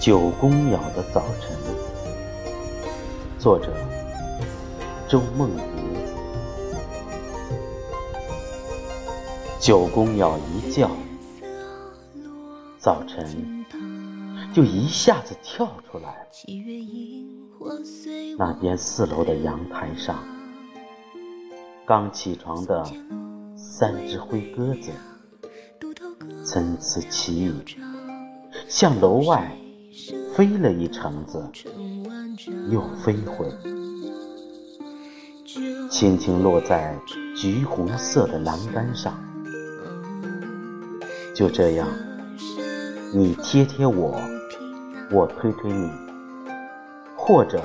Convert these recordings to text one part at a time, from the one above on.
九公鸟的早晨，作者周梦蝶。九公鸟一叫，早晨就一下子跳出来。那边四楼的阳台上，刚起床的三只灰鸽子，参差齐语，向楼外。飞了一程子，又飞回，轻轻落在橘红色的栏杆上。就这样，你贴贴我，我推推你，或者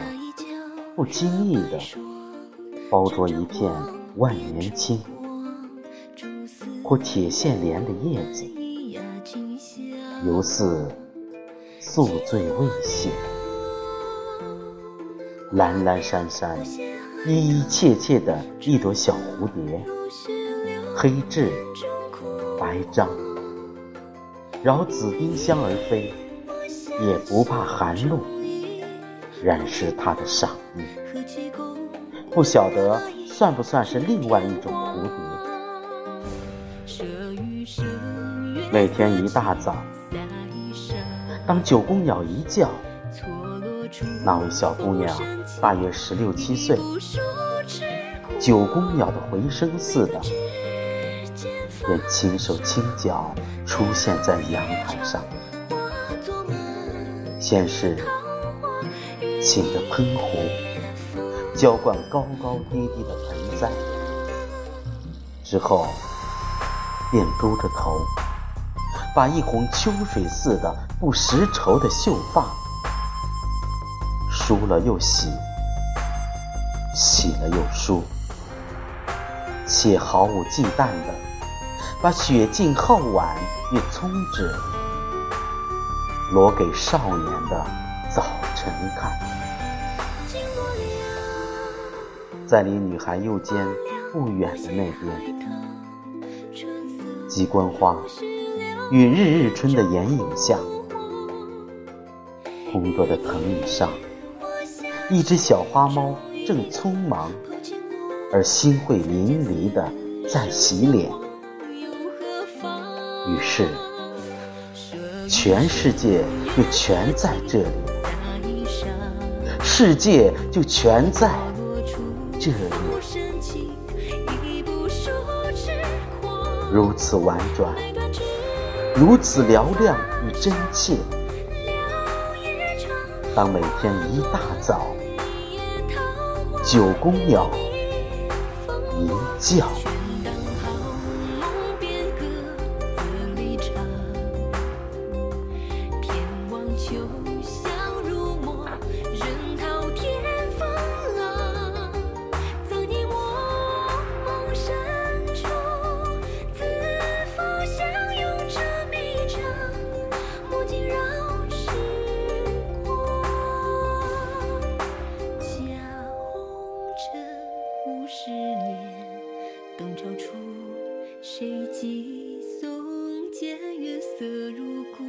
不经意的包着一片万年青或铁线莲的叶子，犹似。宿醉未醒，蓝蓝山山，依依切切的一朵小蝴蝶，黑痣白章，绕紫丁香而飞，也不怕寒露染湿它的裳衣。不晓得算不算是另外一种蝴蝶？每天一大早。当九公鸟一叫，那位小姑娘大约十六七岁，九公鸟的回声似的，便轻手轻脚出现在阳台上。先是请着喷壶浇灌高高低低的盆栽，之后便勾着头。把一泓秋水似的不识愁的秀发梳了又洗，洗了又梳，且毫无忌惮的把雪净皓腕与葱指裸给少年的早晨看。在离女孩右肩不远的那边，鸡冠花。与日日春的眼影下，红多的藤椅上，一只小花猫正匆忙而心会淋漓的在洗脸。于是，全世界就全在这里，世界就全在这里，如此婉转。如此嘹亮与真切。当每天一大早，九公鸟一叫。酒香入梦，任滔天风浪。赠你我梦深处，自缚相拥着迷障，莫惊扰时光。假红尘五十年，灯照处谁寄送间月色如故。